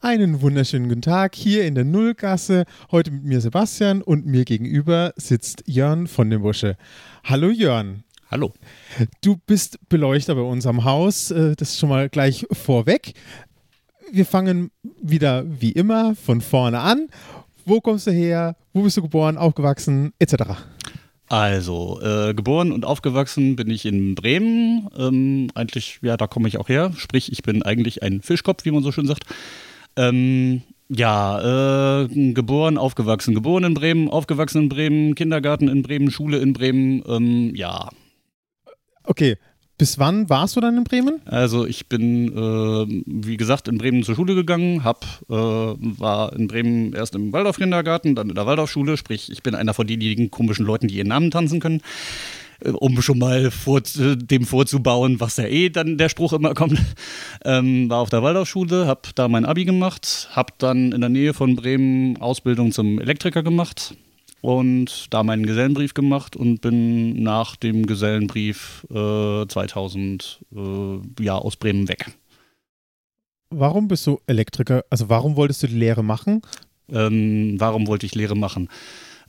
Einen wunderschönen guten Tag hier in der Nullgasse. Heute mit mir Sebastian und mir gegenüber sitzt Jörn von dem Busche. Hallo Jörn. Hallo. Du bist Beleuchter bei uns am Haus. äh, Das ist schon mal gleich vorweg. Wir fangen wieder wie immer von vorne an. Wo kommst du her? Wo bist du geboren, aufgewachsen, etc.? Also, äh, geboren und aufgewachsen bin ich in Bremen. Ähm, eigentlich, ja, da komme ich auch her. Sprich, ich bin eigentlich ein Fischkopf, wie man so schön sagt. Ähm, ja, äh, geboren, aufgewachsen. Geboren in Bremen, aufgewachsen in Bremen, Kindergarten in Bremen, Schule in Bremen. Ähm, ja, Okay, bis wann warst du dann in Bremen? also ich bin, äh, wie gesagt, in Bremen zur Schule gegangen, hab, äh, war in Bremen erst im Waldorf-Kindergarten, dann in der Waldorfschule. Sprich, ich bin einer von denjenigen komischen Leuten, die ihren Namen tanzen können. Äh, Um schon mal vor, äh, dem vorzubauen, was ja eh dann der Spruch immer kommt. Ähm, war auf der Waldorfschule, hab da mein Abi gemacht, hab dann in der Nähe von Bremen Ausbildung zum Elektriker gemacht und da meinen Gesellenbrief gemacht und bin nach dem Gesellenbrief äh, 2000 äh, ja, aus Bremen weg. Warum bist du Elektriker? Also warum wolltest du die Lehre machen? Ähm, warum wollte ich Lehre machen?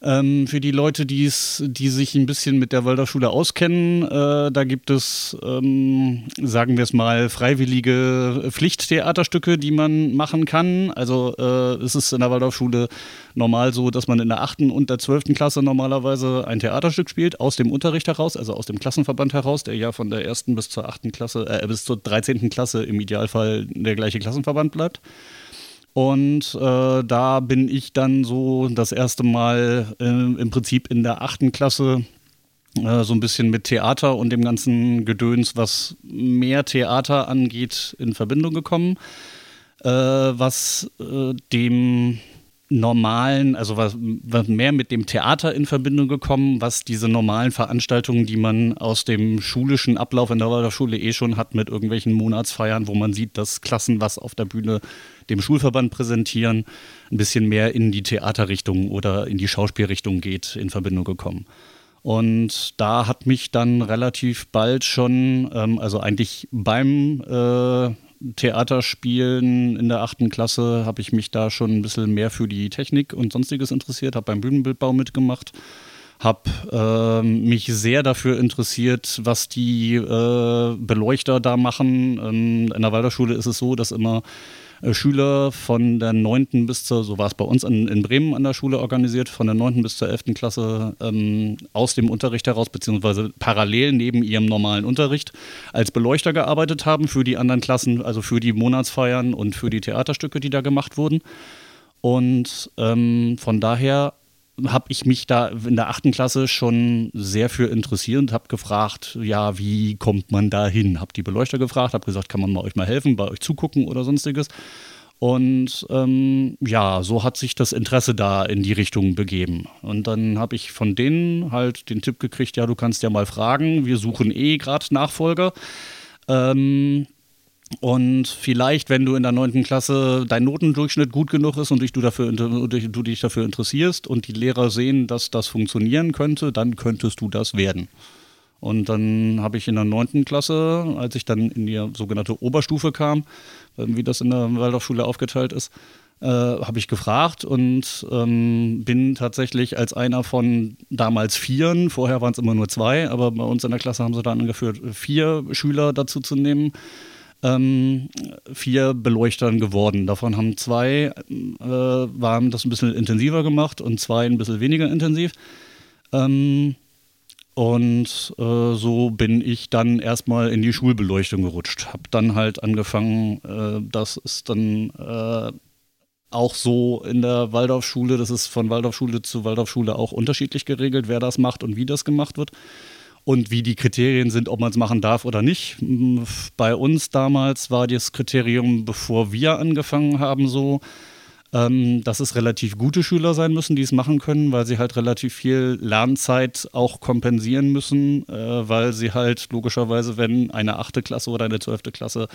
Ähm, für die Leute, die's, die sich ein bisschen mit der Waldorfschule auskennen, äh, da gibt es, ähm, sagen wir es mal, freiwillige Pflichttheaterstücke, die man machen kann. Also äh, es ist in der Waldorfschule normal so, dass man in der 8. und der 12. Klasse normalerweise ein Theaterstück spielt, aus dem Unterricht heraus, also aus dem Klassenverband heraus, der ja von der 1. bis zur 8. Klasse, äh, bis zur 13. Klasse im Idealfall der gleiche Klassenverband bleibt. Und äh, da bin ich dann so das erste Mal äh, im Prinzip in der achten Klasse äh, so ein bisschen mit Theater und dem ganzen Gedöns, was mehr Theater angeht, in Verbindung gekommen. Äh, was äh, dem normalen, also was, was mehr mit dem Theater in Verbindung gekommen, was diese normalen Veranstaltungen, die man aus dem schulischen Ablauf in der Waldorfschule eh schon hat, mit irgendwelchen Monatsfeiern, wo man sieht, dass Klassen was auf der Bühne dem Schulverband präsentieren, ein bisschen mehr in die Theaterrichtung oder in die Schauspielrichtung geht, in Verbindung gekommen. Und da hat mich dann relativ bald schon, ähm, also eigentlich beim äh, Theaterspielen in der achten Klasse, habe ich mich da schon ein bisschen mehr für die Technik und sonstiges interessiert, habe beim Bühnenbildbau mitgemacht habe ähm, mich sehr dafür interessiert, was die äh, Beleuchter da machen. Ähm, in der Waldorfschule ist es so, dass immer äh, Schüler von der 9. bis zur, so war es bei uns in, in Bremen an der Schule organisiert, von der 9. bis zur 11. Klasse ähm, aus dem Unterricht heraus, beziehungsweise parallel neben ihrem normalen Unterricht als Beleuchter gearbeitet haben für die anderen Klassen, also für die Monatsfeiern und für die Theaterstücke, die da gemacht wurden. Und ähm, von daher habe ich mich da in der achten Klasse schon sehr für interessiert und habe gefragt, ja, wie kommt man da hin? Habe die Beleuchter gefragt, habe gesagt, kann man mal euch mal helfen, bei euch zugucken oder sonstiges. Und ähm, ja, so hat sich das Interesse da in die Richtung begeben. Und dann habe ich von denen halt den Tipp gekriegt, ja, du kannst ja mal fragen, wir suchen eh gerade Nachfolger. Ähm, und vielleicht, wenn du in der neunten Klasse dein Notendurchschnitt gut genug ist und dich du, dafür, du dich dafür interessierst und die Lehrer sehen, dass das funktionieren könnte, dann könntest du das werden. Und dann habe ich in der neunten Klasse, als ich dann in die sogenannte Oberstufe kam, wie das in der Waldorfschule aufgeteilt ist, äh, habe ich gefragt und ähm, bin tatsächlich als einer von damals vieren, vorher waren es immer nur zwei, aber bei uns in der Klasse haben sie dann angeführt, vier Schüler dazu zu nehmen, ähm, vier Beleuchtern geworden. Davon haben zwei, äh, waren das ein bisschen intensiver gemacht und zwei ein bisschen weniger intensiv. Ähm, und äh, so bin ich dann erstmal in die Schulbeleuchtung gerutscht. Hab dann halt angefangen, äh, das ist dann äh, auch so in der Waldorfschule, das ist von Waldorfschule zu Waldorfschule auch unterschiedlich geregelt, wer das macht und wie das gemacht wird und wie die Kriterien sind, ob man es machen darf oder nicht. Bei uns damals war das Kriterium, bevor wir angefangen haben, so, ähm, dass es relativ gute Schüler sein müssen, die es machen können, weil sie halt relativ viel Lernzeit auch kompensieren müssen, äh, weil sie halt logischerweise, wenn eine achte Klasse oder eine zwölfte Klasse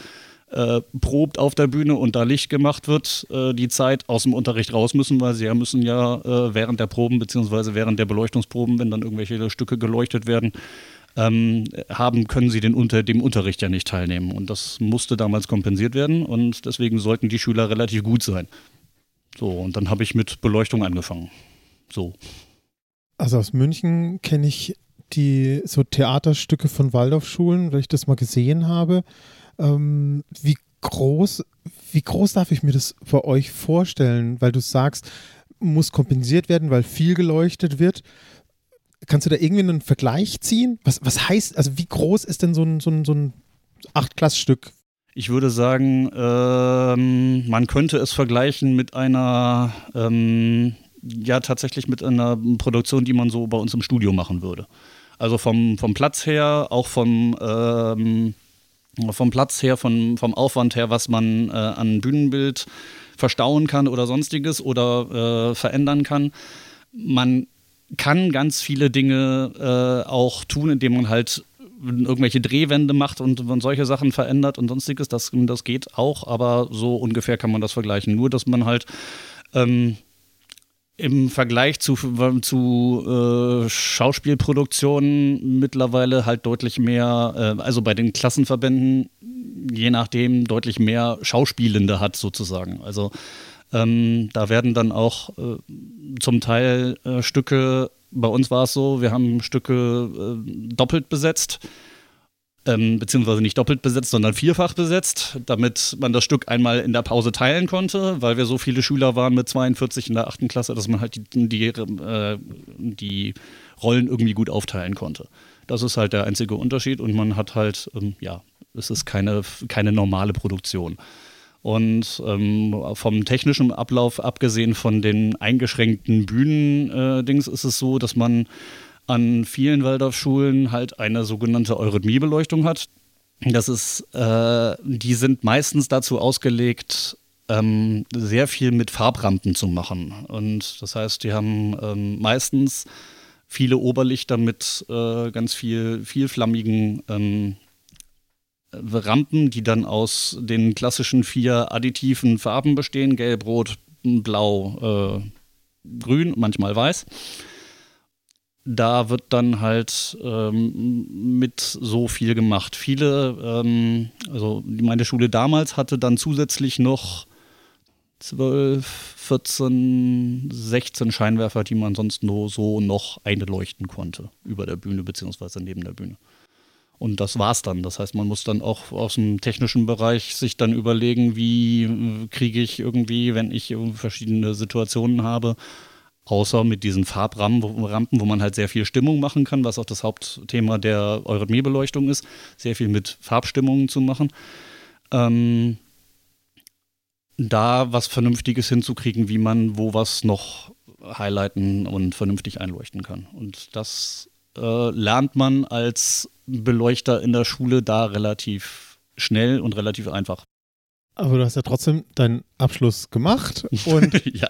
äh, probt auf der Bühne und da Licht gemacht wird, äh, die Zeit aus dem Unterricht raus müssen, weil sie ja müssen ja äh, während der Proben beziehungsweise während der Beleuchtungsproben, wenn dann irgendwelche Stücke geleuchtet werden, ähm, haben, können sie den unter dem Unterricht ja nicht teilnehmen. Und das musste damals kompensiert werden und deswegen sollten die Schüler relativ gut sein. So, und dann habe ich mit Beleuchtung angefangen. So. Also aus München kenne ich die so Theaterstücke von Waldorfschulen, weil ich das mal gesehen habe. Ähm, wie groß, wie groß darf ich mir das bei euch vorstellen? Weil du sagst, muss kompensiert werden, weil viel geleuchtet wird. Kannst du da irgendwie einen Vergleich ziehen? Was, was heißt, also wie groß ist denn so ein, so ein, so ein Achtklassstück? Ich würde sagen, ähm, man könnte es vergleichen mit einer, ähm, ja, tatsächlich mit einer Produktion, die man so bei uns im Studio machen würde. Also vom, vom Platz her, auch vom, ähm, vom Platz her, von, vom Aufwand her, was man äh, an Bühnenbild verstauen kann oder sonstiges oder äh, verändern kann. Man kann ganz viele Dinge äh, auch tun, indem man halt irgendwelche Drehwände macht und, und, solche Sachen verändert und sonstiges. Das, das geht auch, aber so ungefähr kann man das vergleichen. Nur, dass man halt ähm, im Vergleich zu, zu äh, Schauspielproduktionen mittlerweile halt deutlich mehr, äh, also bei den Klassenverbänden, je nachdem, deutlich mehr Schauspielende hat sozusagen. Also ähm, da werden dann auch äh, zum Teil äh, Stücke, bei uns war es so, wir haben Stücke äh, doppelt besetzt ähm, beziehungsweise nicht doppelt besetzt, sondern vierfach besetzt, damit man das Stück einmal in der Pause teilen konnte, weil wir so viele Schüler waren mit 42 in der achten Klasse, dass man halt die, die, äh, die Rollen irgendwie gut aufteilen konnte. Das ist halt der einzige Unterschied und man hat halt, ähm, ja, es ist keine, keine normale Produktion. Und ähm, vom technischen Ablauf, abgesehen von den eingeschränkten Bühnen-Dings, äh, ist es so, dass man an vielen Waldorfschulen halt eine sogenannte Eurythmiebeleuchtung hat. Das ist, äh, die sind meistens dazu ausgelegt, ähm, sehr viel mit Farbrampen zu machen. Und das heißt, die haben ähm, meistens viele Oberlichter mit äh, ganz viel vielflammigen ähm, Rampen, die dann aus den klassischen vier additiven Farben bestehen: Gelb, Rot, Blau, äh, Grün, manchmal Weiß da wird dann halt ähm, mit so viel gemacht. Viele, ähm, also meine Schule damals hatte dann zusätzlich noch 12, 14, 16 Scheinwerfer, die man sonst nur so noch einleuchten konnte über der Bühne beziehungsweise neben der Bühne. Und das war's dann. Das heißt, man muss dann auch aus dem technischen Bereich sich dann überlegen, wie äh, kriege ich irgendwie, wenn ich verschiedene Situationen habe, Außer mit diesen Farbrampen, wo man halt sehr viel Stimmung machen kann, was auch das Hauptthema der Eurythmiebeleuchtung ist, sehr viel mit Farbstimmungen zu machen. Ähm, da was Vernünftiges hinzukriegen, wie man wo was noch highlighten und vernünftig einleuchten kann. Und das äh, lernt man als Beleuchter in der Schule da relativ schnell und relativ einfach. Aber du hast ja trotzdem deinen Abschluss gemacht und ja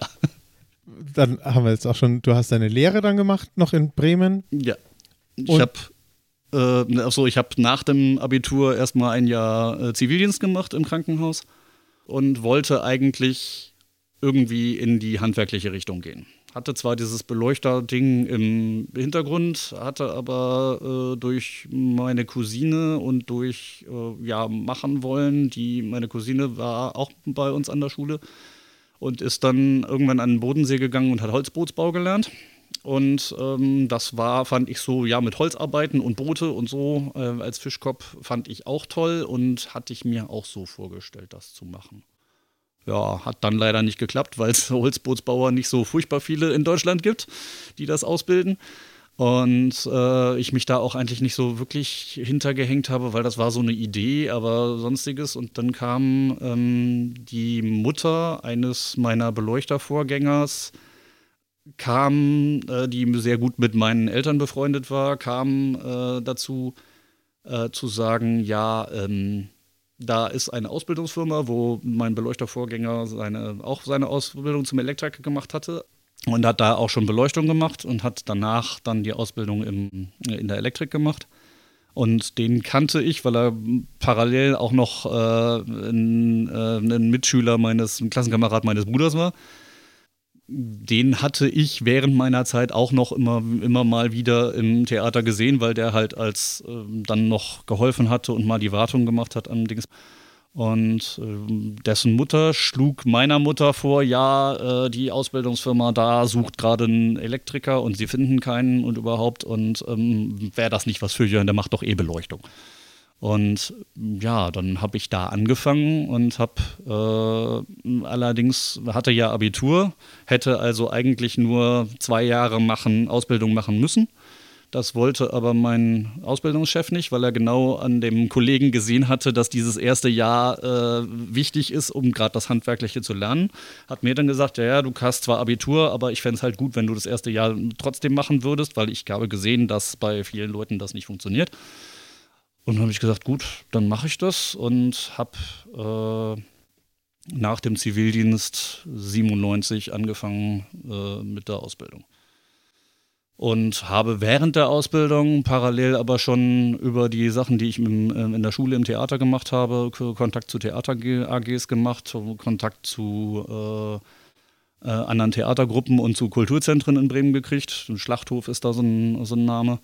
dann haben wir jetzt auch schon, du hast deine Lehre dann gemacht, noch in Bremen. Ja. Ich habe äh, also ich habe nach dem Abitur erstmal ein Jahr äh, Zivildienst gemacht im Krankenhaus und wollte eigentlich irgendwie in die handwerkliche Richtung gehen. Hatte zwar dieses Beleuchterding im Hintergrund, hatte aber äh, durch meine Cousine und durch äh, ja machen wollen, die meine Cousine war auch bei uns an der Schule, und ist dann irgendwann an den Bodensee gegangen und hat Holzbootsbau gelernt. Und ähm, das war, fand ich so, ja, mit Holzarbeiten und Boote und so äh, als Fischkopf fand ich auch toll und hatte ich mir auch so vorgestellt, das zu machen. Ja, hat dann leider nicht geklappt, weil es Holzbootsbauer nicht so furchtbar viele in Deutschland gibt, die das ausbilden. Und äh, ich mich da auch eigentlich nicht so wirklich hintergehängt habe, weil das war so eine Idee, aber sonstiges. Und dann kam ähm, die Mutter eines meiner Beleuchtervorgängers, kam, äh, die sehr gut mit meinen Eltern befreundet war, kam äh, dazu äh, zu sagen, ja, ähm, da ist eine Ausbildungsfirma, wo mein Beleuchtervorgänger seine, auch seine Ausbildung zum Elektriker gemacht hatte, und hat da auch schon Beleuchtung gemacht und hat danach dann die Ausbildung im, in der Elektrik gemacht. Und den kannte ich, weil er parallel auch noch äh, ein, äh, ein, Mitschüler meines, ein Klassenkamerad meines Bruders war. Den hatte ich während meiner Zeit auch noch immer, immer mal wieder im Theater gesehen, weil der halt als äh, dann noch geholfen hatte und mal die Wartung gemacht hat an Dings. Und äh, dessen Mutter schlug meiner Mutter vor, ja, äh, die Ausbildungsfirma da sucht gerade einen Elektriker und sie finden keinen und überhaupt. Und ähm, wäre das nicht was für Jörn, der macht doch eh Beleuchtung. Und ja, dann habe ich da angefangen und habe äh, allerdings hatte ja Abitur, hätte also eigentlich nur zwei Jahre machen, Ausbildung machen müssen das wollte aber mein Ausbildungschef nicht, weil er genau an dem Kollegen gesehen hatte, dass dieses erste Jahr äh, wichtig ist, um gerade das Handwerkliche zu lernen. Hat mir dann gesagt, ja, ja, du hast zwar Abitur, aber ich fände es halt gut, wenn du das erste Jahr trotzdem machen würdest, weil ich habe gesehen, dass bei vielen Leuten das nicht funktioniert. Und dann habe ich gesagt, gut, dann mache ich das und habe äh, nach dem Zivildienst 97 angefangen äh, mit der Ausbildung und habe während der Ausbildung parallel aber schon über die Sachen, die ich im, ähm, in der Schule im Theater gemacht habe, Kontakt zu Theater-AGs gemacht, Kontakt zu äh, äh, anderen Theatergruppen und zu Kulturzentren in Bremen gekriegt. Schlachthof ist da so ein, so ein Name,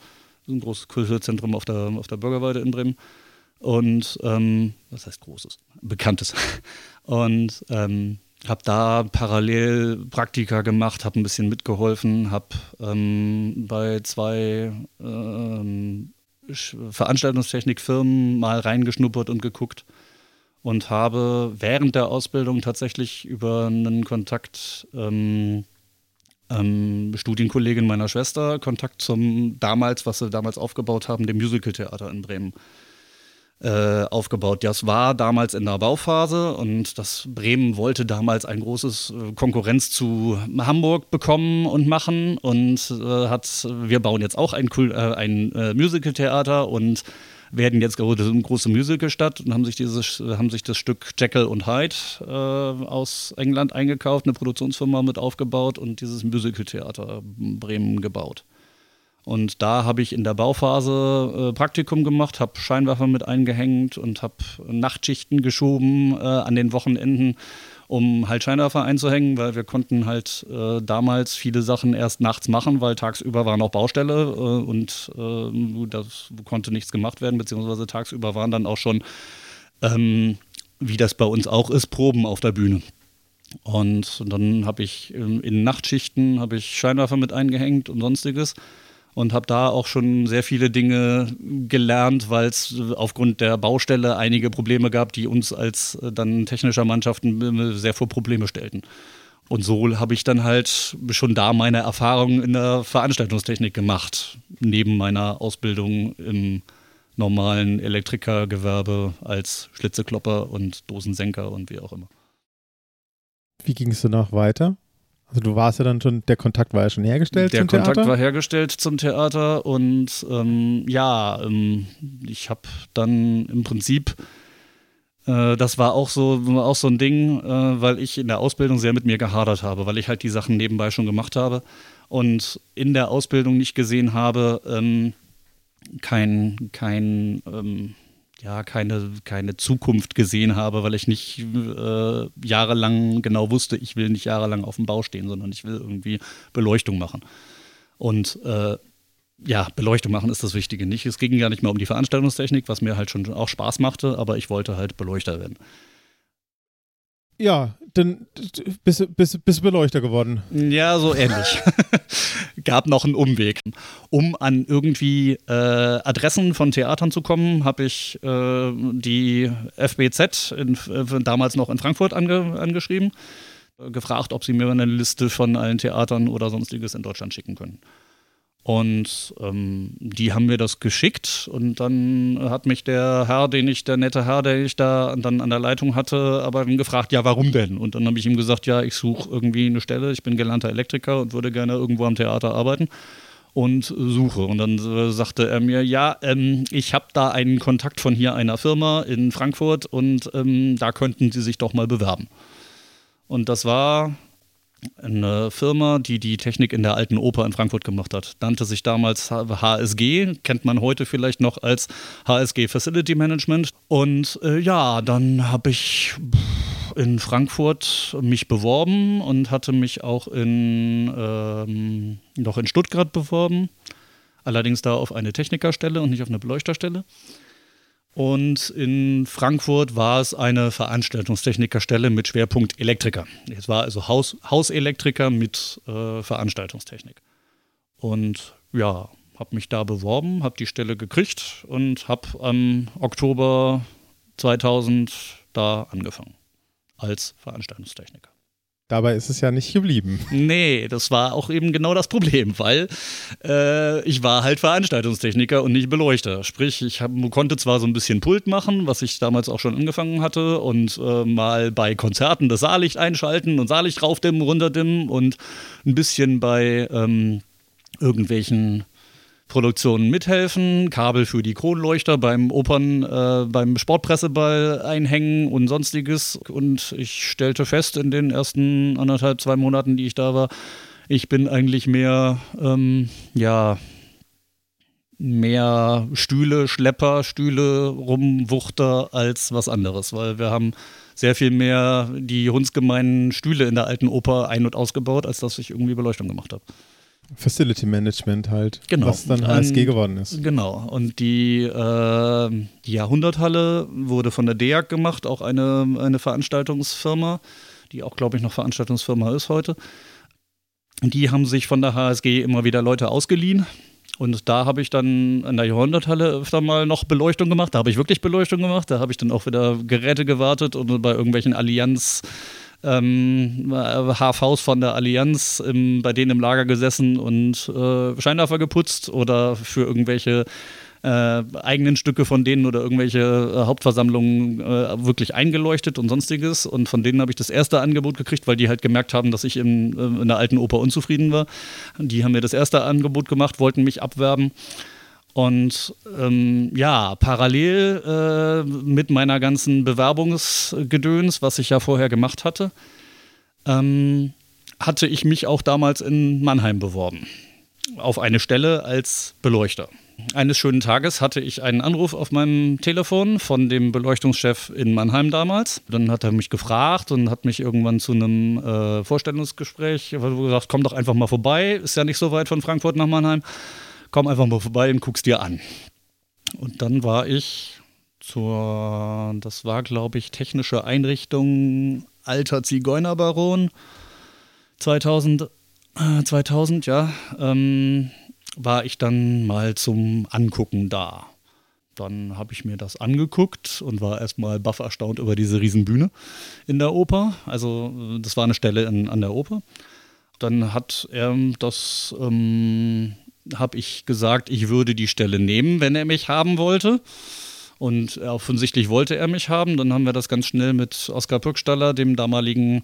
ein großes Kulturzentrum auf der, auf der Bürgerweide in Bremen. Und ähm, was heißt großes? Bekanntes. Und ähm, habe da parallel Praktika gemacht, habe ein bisschen mitgeholfen, habe ähm, bei zwei ähm, Veranstaltungstechnikfirmen mal reingeschnuppert und geguckt und habe während der Ausbildung tatsächlich über einen Kontakt ähm, ähm, Studienkollegin meiner Schwester Kontakt zum damals, was sie damals aufgebaut haben, dem Musicaltheater in Bremen äh, aufgebaut. Das war damals in der Bauphase und das Bremen wollte damals ein großes äh, Konkurrenz zu Hamburg bekommen und machen und äh, hat, wir bauen jetzt auch ein, ein Musicaltheater und werden jetzt eine große Musicalstadt und haben sich dieses, haben sich das Stück Jekyll und Hyde äh, aus England eingekauft, eine Produktionsfirma mit aufgebaut und dieses Musicaltheater Bremen gebaut. Und da habe ich in der Bauphase äh, Praktikum gemacht, habe Scheinwerfer mit eingehängt und habe Nachtschichten geschoben äh, an den Wochenenden, um halt Scheinwerfer einzuhängen, weil wir konnten halt äh, damals viele Sachen erst nachts machen, weil tagsüber war noch Baustelle äh, und äh, das konnte nichts gemacht werden, beziehungsweise tagsüber waren dann auch schon, ähm, wie das bei uns auch ist, Proben auf der Bühne. Und dann habe ich ähm, in Nachtschichten habe ich Scheinwerfer mit eingehängt und sonstiges und habe da auch schon sehr viele Dinge gelernt, weil es aufgrund der Baustelle einige Probleme gab, die uns als äh, dann technischer Mannschaften sehr vor Probleme stellten. Und so habe ich dann halt schon da meine Erfahrungen in der Veranstaltungstechnik gemacht, neben meiner Ausbildung im normalen Elektrikergewerbe als Schlitzeklopper und Dosensenker und wie auch immer. Wie ging es danach weiter? Also du warst ja dann schon, der Kontakt war ja schon hergestellt der zum Kontakt Theater? Der Kontakt war hergestellt zum Theater und ähm, ja, ähm, ich habe dann im Prinzip, äh, das war auch so, auch so ein Ding, äh, weil ich in der Ausbildung sehr mit mir gehadert habe, weil ich halt die Sachen nebenbei schon gemacht habe und in der Ausbildung nicht gesehen habe, ähm, kein, kein ähm, ja, keine, keine Zukunft gesehen habe, weil ich nicht äh, jahrelang genau wusste, ich will nicht jahrelang auf dem Bau stehen, sondern ich will irgendwie Beleuchtung machen. Und äh, ja, Beleuchtung machen ist das Wichtige nicht. Es ging gar nicht mehr um die Veranstaltungstechnik, was mir halt schon auch Spaß machte, aber ich wollte halt Beleuchter werden. Ja, dann bist, du Beleuchter geworden. Ja, so ähnlich. Gab noch einen Umweg. Um an irgendwie äh, Adressen von Theatern zu kommen, habe ich äh, die FBZ in, äh, damals noch in Frankfurt ange, angeschrieben, gefragt, ob sie mir eine Liste von allen Theatern oder sonstiges in Deutschland schicken können. Und ähm, die haben mir das geschickt und dann hat mich der Herr, den ich, der nette Herr, der ich da dann an der Leitung hatte, aber gefragt, ja, warum denn? Und dann habe ich ihm gesagt, ja, ich suche irgendwie eine Stelle, ich bin gelernter Elektriker und würde gerne irgendwo am Theater arbeiten und suche. Und dann äh, sagte er mir, ja, ähm, ich habe da einen Kontakt von hier einer Firma in Frankfurt und ähm, da könnten Sie sich doch mal bewerben. Und das war eine Firma, die die Technik in der alten Oper in Frankfurt gemacht hat. Nannte sich damals HSG, kennt man heute vielleicht noch als HSG Facility Management. Und äh, ja, dann habe ich in Frankfurt mich beworben und hatte mich auch in, ähm, noch in Stuttgart beworben. Allerdings da auf eine Technikerstelle und nicht auf eine Beleuchterstelle. Und in Frankfurt war es eine Veranstaltungstechnikerstelle mit Schwerpunkt Elektriker. Es war also Haus, Hauselektriker mit äh, Veranstaltungstechnik. Und ja, habe mich da beworben, habe die Stelle gekriegt und habe am Oktober 2000 da angefangen als Veranstaltungstechniker. Dabei ist es ja nicht geblieben. Nee, das war auch eben genau das Problem, weil äh, ich war halt Veranstaltungstechniker und nicht Beleuchter. Sprich, ich hab, konnte zwar so ein bisschen Pult machen, was ich damals auch schon angefangen hatte, und äh, mal bei Konzerten das Saallicht einschalten und Saallicht raufdimmen, runterdimmen und ein bisschen bei ähm, irgendwelchen Produktionen mithelfen, Kabel für die Kronleuchter beim Opern, äh, beim Sportpresseball einhängen und sonstiges. Und ich stellte fest in den ersten anderthalb, zwei Monaten, die ich da war, ich bin eigentlich mehr, ähm, ja, mehr Stühle, Schlepper, Stühle, Rumwuchter als was anderes, weil wir haben sehr viel mehr die hundsgemeinen Stühle in der alten Oper ein- und ausgebaut, als dass ich irgendwie Beleuchtung gemacht habe. Facility Management halt, genau. was dann HSG geworden ist. Genau. Und die, äh, die Jahrhunderthalle wurde von der DEAG gemacht, auch eine, eine Veranstaltungsfirma, die auch, glaube ich, noch Veranstaltungsfirma ist heute. Die haben sich von der HSG immer wieder Leute ausgeliehen. Und da habe ich dann an der Jahrhunderthalle öfter mal noch Beleuchtung gemacht. Da habe ich wirklich Beleuchtung gemacht. Da habe ich dann auch wieder Geräte gewartet und bei irgendwelchen Allianz- ähm, HVs von der Allianz im, bei denen im Lager gesessen und äh, Scheinwerfer geputzt oder für irgendwelche äh, eigenen Stücke von denen oder irgendwelche äh, Hauptversammlungen äh, wirklich eingeleuchtet und sonstiges. Und von denen habe ich das erste Angebot gekriegt, weil die halt gemerkt haben, dass ich in, äh, in der alten Oper unzufrieden war. Die haben mir das erste Angebot gemacht, wollten mich abwerben. Und ähm, ja, parallel äh, mit meiner ganzen Bewerbungsgedöns, was ich ja vorher gemacht hatte, ähm, hatte ich mich auch damals in Mannheim beworben. Auf eine Stelle als Beleuchter. Eines schönen Tages hatte ich einen Anruf auf meinem Telefon von dem Beleuchtungschef in Mannheim damals. Dann hat er mich gefragt und hat mich irgendwann zu einem äh, Vorstellungsgespräch gesagt, komm doch einfach mal vorbei, ist ja nicht so weit von Frankfurt nach Mannheim komm einfach mal vorbei und guck's dir an. Und dann war ich zur, das war glaube ich technische Einrichtung Alter Zigeunerbaron 2000, äh, 2000 ja, ähm, war ich dann mal zum Angucken da. Dann habe ich mir das angeguckt und war erstmal baff erstaunt über diese Riesenbühne in der Oper. Also das war eine Stelle in, an der Oper. Dann hat er das ähm, habe ich gesagt, ich würde die Stelle nehmen, wenn er mich haben wollte. Und offensichtlich wollte er mich haben. Dann haben wir das ganz schnell mit Oskar Pückstaller, dem damaligen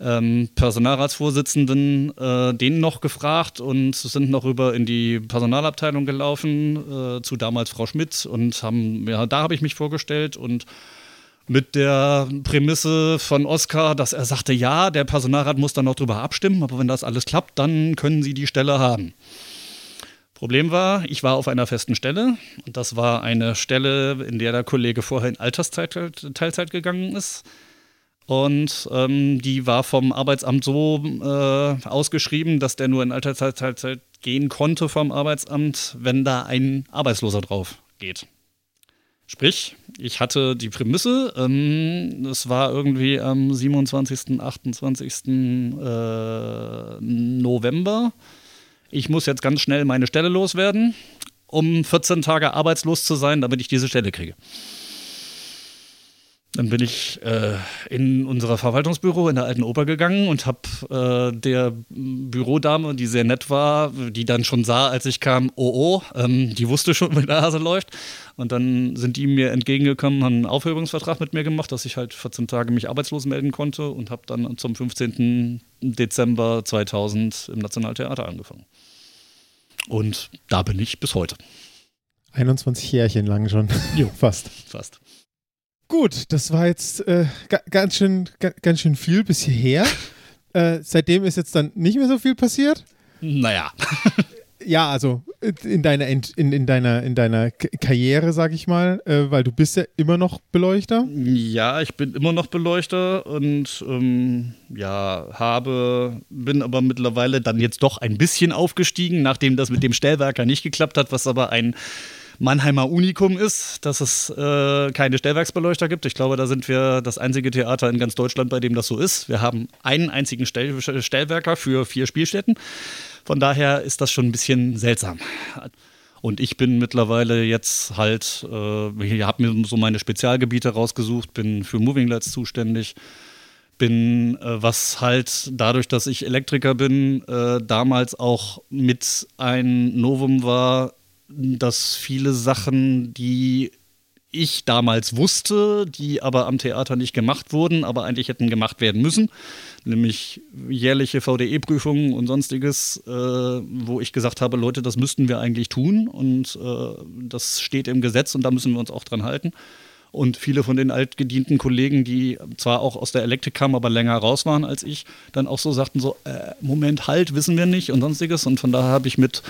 ähm, Personalratsvorsitzenden, äh, den noch gefragt und sind noch rüber in die Personalabteilung gelaufen, äh, zu damals Frau Schmidt. Und haben, ja, da habe ich mich vorgestellt und mit der Prämisse von Oskar, dass er sagte, ja, der Personalrat muss dann noch drüber abstimmen, aber wenn das alles klappt, dann können Sie die Stelle haben. Problem war, ich war auf einer festen Stelle und das war eine Stelle, in der der Kollege vorher in Altersteilzeit gegangen ist. Und ähm, die war vom Arbeitsamt so äh, ausgeschrieben, dass der nur in Altersteilzeit gehen konnte vom Arbeitsamt, wenn da ein Arbeitsloser drauf geht. Sprich, ich hatte die Prämisse, ähm, es war irgendwie am 27., 28. Äh, November ich muss jetzt ganz schnell meine Stelle loswerden, um 14 Tage arbeitslos zu sein, damit ich diese Stelle kriege. Dann bin ich äh, in unser Verwaltungsbüro in der alten Oper gegangen und habe äh, der Bürodame, die sehr nett war, die dann schon sah, als ich kam, oh oh, ähm, die wusste schon, wie der Hase läuft. Und dann sind die mir entgegengekommen, haben einen Aufhebungsvertrag mit mir gemacht, dass ich halt 14 Tage mich arbeitslos melden konnte und habe dann zum 15. Dezember 2000 im Nationaltheater angefangen. Und da bin ich bis heute. 21 Jährchen lang schon. Jo. Fast. Fast. Gut, das war jetzt äh, ganz, schön, ganz schön viel bis hierher. äh, seitdem ist jetzt dann nicht mehr so viel passiert. Naja. ja, also in deiner, in, in deiner, in deiner Karriere, sag ich mal, äh, weil du bist ja immer noch Beleuchter. Ja, ich bin immer noch Beleuchter und ähm, ja, habe, bin aber mittlerweile dann jetzt doch ein bisschen aufgestiegen, nachdem das mit dem Stellwerker nicht geklappt hat, was aber ein Mannheimer Unikum ist, dass es äh, keine Stellwerksbeleuchter gibt. Ich glaube, da sind wir das einzige Theater in ganz Deutschland, bei dem das so ist. Wir haben einen einzigen Stell Stellwerker für vier Spielstätten. Von daher ist das schon ein bisschen seltsam. Und ich bin mittlerweile jetzt halt, äh, ich habe mir so meine Spezialgebiete rausgesucht, bin für Moving Lights zuständig, bin, äh, was halt dadurch, dass ich Elektriker bin, äh, damals auch mit ein Novum war, dass viele Sachen, die ich damals wusste, die aber am Theater nicht gemacht wurden, aber eigentlich hätten gemacht werden müssen, nämlich jährliche VDE-Prüfungen und sonstiges, äh, wo ich gesagt habe, Leute, das müssten wir eigentlich tun und äh, das steht im Gesetz und da müssen wir uns auch dran halten. Und viele von den altgedienten Kollegen, die zwar auch aus der Elektrik kamen, aber länger raus waren als ich, dann auch so sagten so, äh, Moment, halt, wissen wir nicht und sonstiges. Und von daher habe ich mit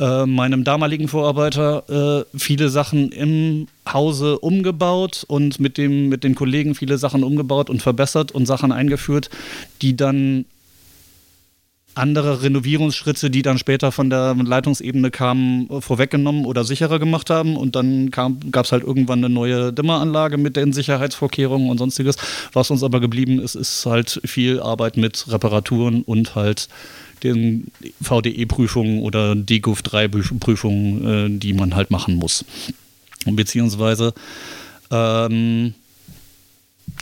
äh, meinem damaligen Vorarbeiter äh, viele Sachen im Hause umgebaut und mit, dem, mit den Kollegen viele Sachen umgebaut und verbessert und Sachen eingeführt, die dann andere Renovierungsschritte, die dann später von der Leitungsebene kamen, vorweggenommen oder sicherer gemacht haben. Und dann gab es halt irgendwann eine neue Dimmeranlage mit den Sicherheitsvorkehrungen und sonstiges. Was uns aber geblieben ist, ist halt viel Arbeit mit Reparaturen und halt den VDE-Prüfungen oder DGUF 3-Prüfungen, äh, die man halt machen muss. Beziehungsweise, ähm,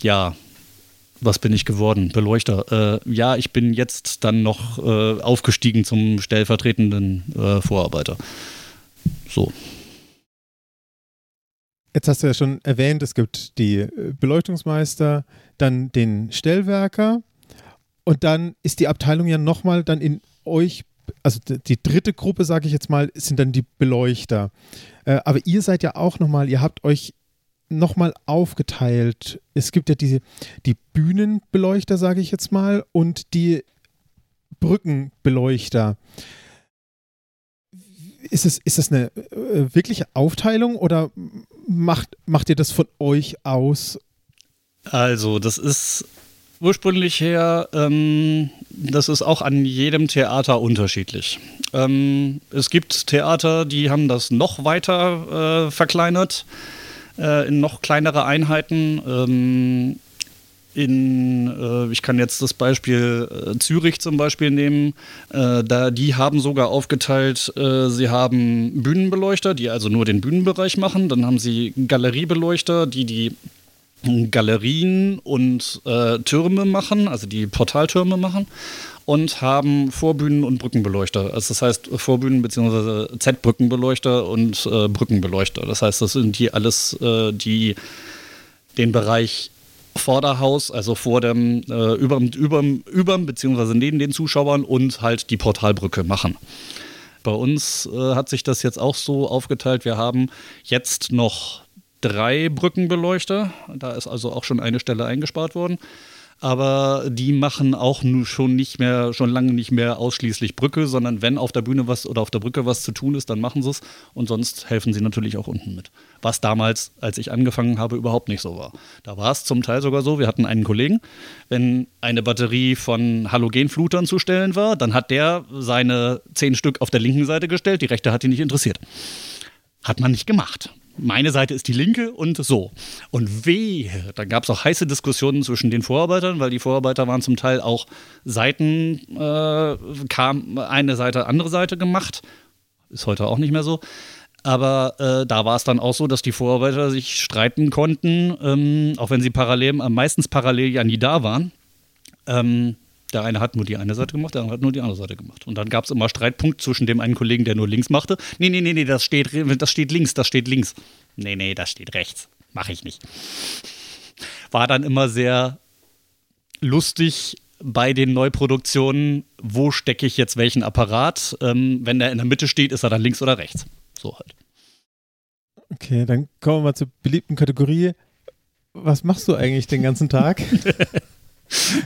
ja, was bin ich geworden? Beleuchter. Äh, ja, ich bin jetzt dann noch äh, aufgestiegen zum stellvertretenden äh, Vorarbeiter. So. Jetzt hast du ja schon erwähnt, es gibt die äh, Beleuchtungsmeister, dann den Stellwerker und dann ist die Abteilung ja nochmal dann in euch, also die dritte Gruppe, sage ich jetzt mal, sind dann die Beleuchter. Äh, aber ihr seid ja auch nochmal, ihr habt euch nochmal aufgeteilt. Es gibt ja diese, die Bühnenbeleuchter, sage ich jetzt mal, und die Brückenbeleuchter. Ist es, ist das eine äh, wirkliche Aufteilung oder macht, macht ihr das von euch aus? Also, das ist ursprünglich her, ähm, das ist auch an jedem Theater unterschiedlich. Ähm, es gibt Theater, die haben das noch weiter äh, verkleinert, äh, in noch kleinere Einheiten. Ähm, in, äh, ich kann jetzt das Beispiel äh, Zürich zum Beispiel nehmen, äh, da die haben sogar aufgeteilt, äh, sie haben Bühnenbeleuchter, die also nur den Bühnenbereich machen, dann haben sie Galeriebeleuchter, die die Galerien und äh, Türme machen, also die Portaltürme machen und haben Vorbühnen und Brückenbeleuchter. Also das heißt Vorbühnen bzw. Z-Brückenbeleuchter und äh, Brückenbeleuchter. Das heißt, das sind die alles, äh, die den Bereich Vorderhaus, also vor dem, äh, überm, überm, überm bzw. neben den Zuschauern und halt die Portalbrücke machen. Bei uns äh, hat sich das jetzt auch so aufgeteilt. Wir haben jetzt noch drei Brückenbeleuchter. Da ist also auch schon eine Stelle eingespart worden. Aber die machen auch schon nicht mehr, schon lange nicht mehr ausschließlich Brücke, sondern wenn auf der Bühne was oder auf der Brücke was zu tun ist, dann machen sie es. Und sonst helfen sie natürlich auch unten mit. Was damals, als ich angefangen habe, überhaupt nicht so war. Da war es zum Teil sogar so, wir hatten einen Kollegen, wenn eine Batterie von Halogenflutern zu stellen war, dann hat der seine zehn Stück auf der linken Seite gestellt, die rechte hat ihn nicht interessiert. Hat man nicht gemacht meine Seite ist die linke und so. Und weh, da gab es auch heiße Diskussionen zwischen den Vorarbeitern, weil die Vorarbeiter waren zum Teil auch Seiten, äh, kam eine Seite, andere Seite gemacht. Ist heute auch nicht mehr so. Aber äh, da war es dann auch so, dass die Vorarbeiter sich streiten konnten, ähm, auch wenn sie parallel, meistens parallel ja nie da waren. Ähm, der eine hat nur die eine Seite gemacht, der andere hat nur die andere Seite gemacht. Und dann gab es immer Streitpunkt zwischen dem einen Kollegen, der nur links machte. Nee, nee, nee, nee, das steht, das steht links, das steht links. Nee, nee, das steht rechts. Mache ich nicht. War dann immer sehr lustig bei den Neuproduktionen, wo stecke ich jetzt welchen Apparat. Ähm, wenn der in der Mitte steht, ist er dann links oder rechts. So halt. Okay, dann kommen wir mal zur beliebten Kategorie. Was machst du eigentlich den ganzen Tag?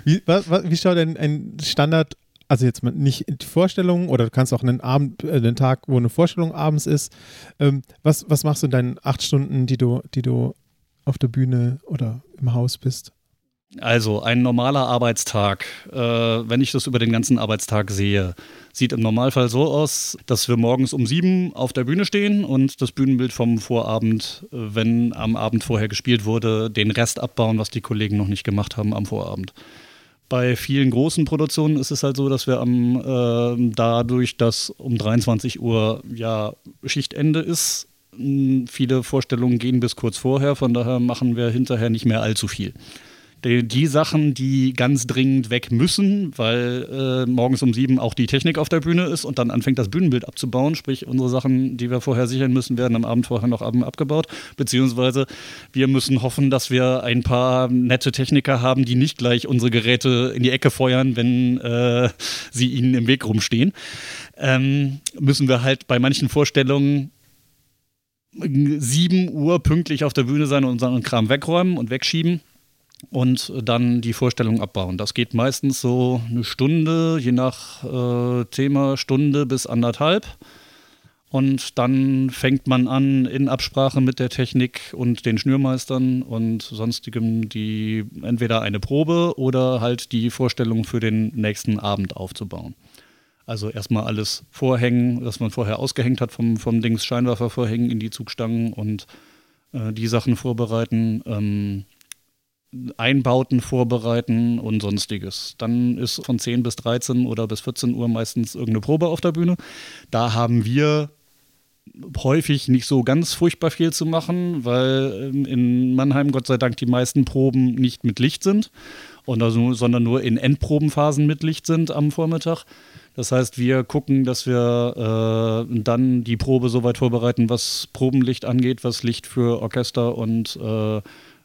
Wie, was, wie schaut ein, ein Standard also jetzt nicht die Vorstellung oder du kannst auch einen Abend, äh, einen Tag, wo eine Vorstellung abends ist. Ähm, was, was machst du in deinen acht Stunden, die du, die du auf der Bühne oder im Haus bist? Also ein normaler Arbeitstag, äh, wenn ich das über den ganzen Arbeitstag sehe, sieht im Normalfall so aus, dass wir morgens um sieben auf der Bühne stehen und das Bühnenbild vom Vorabend, äh, wenn am Abend vorher gespielt wurde, den Rest abbauen, was die Kollegen noch nicht gemacht haben am Vorabend. Bei vielen großen Produktionen ist es halt so, dass wir am äh, dadurch, dass um 23 Uhr ja Schichtende ist, viele Vorstellungen gehen bis kurz vorher, von daher machen wir hinterher nicht mehr allzu viel die, die Sachen, die ganz dringend weg müssen, weil äh, morgens um sieben auch die Technik auf der Bühne ist und dann anfängt das Bühnenbild abzubauen, sprich unsere Sachen, die wir vorher sichern müssen, werden am Abend vorher noch abgebaut, beziehungsweise wir müssen hoffen, dass wir ein paar nette Techniker haben, die nicht gleich unsere Geräte in die Ecke feuern, wenn äh, sie ihnen im Weg rumstehen. Ähm, müssen wir halt bei manchen Vorstellungen 7 Uhr pünktlich auf der Bühne sein und unseren Kram wegräumen und wegschieben und dann die Vorstellung abbauen. Das geht meistens so eine Stunde, je nach äh, Thema, Stunde bis anderthalb. Und dann fängt man an in Absprache mit der Technik und den Schnürmeistern und sonstigem die entweder eine Probe oder halt die Vorstellung für den nächsten Abend aufzubauen. Also erstmal alles vorhängen, was man vorher ausgehängt hat vom, vom Dings Scheinwerfer vorhängen in die Zugstangen und äh, die Sachen vorbereiten. Ähm, Einbauten vorbereiten und sonstiges. Dann ist von 10 bis 13 oder bis 14 Uhr meistens irgendeine Probe auf der Bühne. Da haben wir häufig nicht so ganz furchtbar viel zu machen, weil ähm, in Mannheim Gott sei Dank die meisten Proben nicht mit Licht sind, also, sondern nur in Endprobenphasen mit Licht sind am Vormittag. Das heißt, wir gucken, dass wir äh, dann die Probe so weit vorbereiten, was Probenlicht angeht, was Licht für Orchester und äh,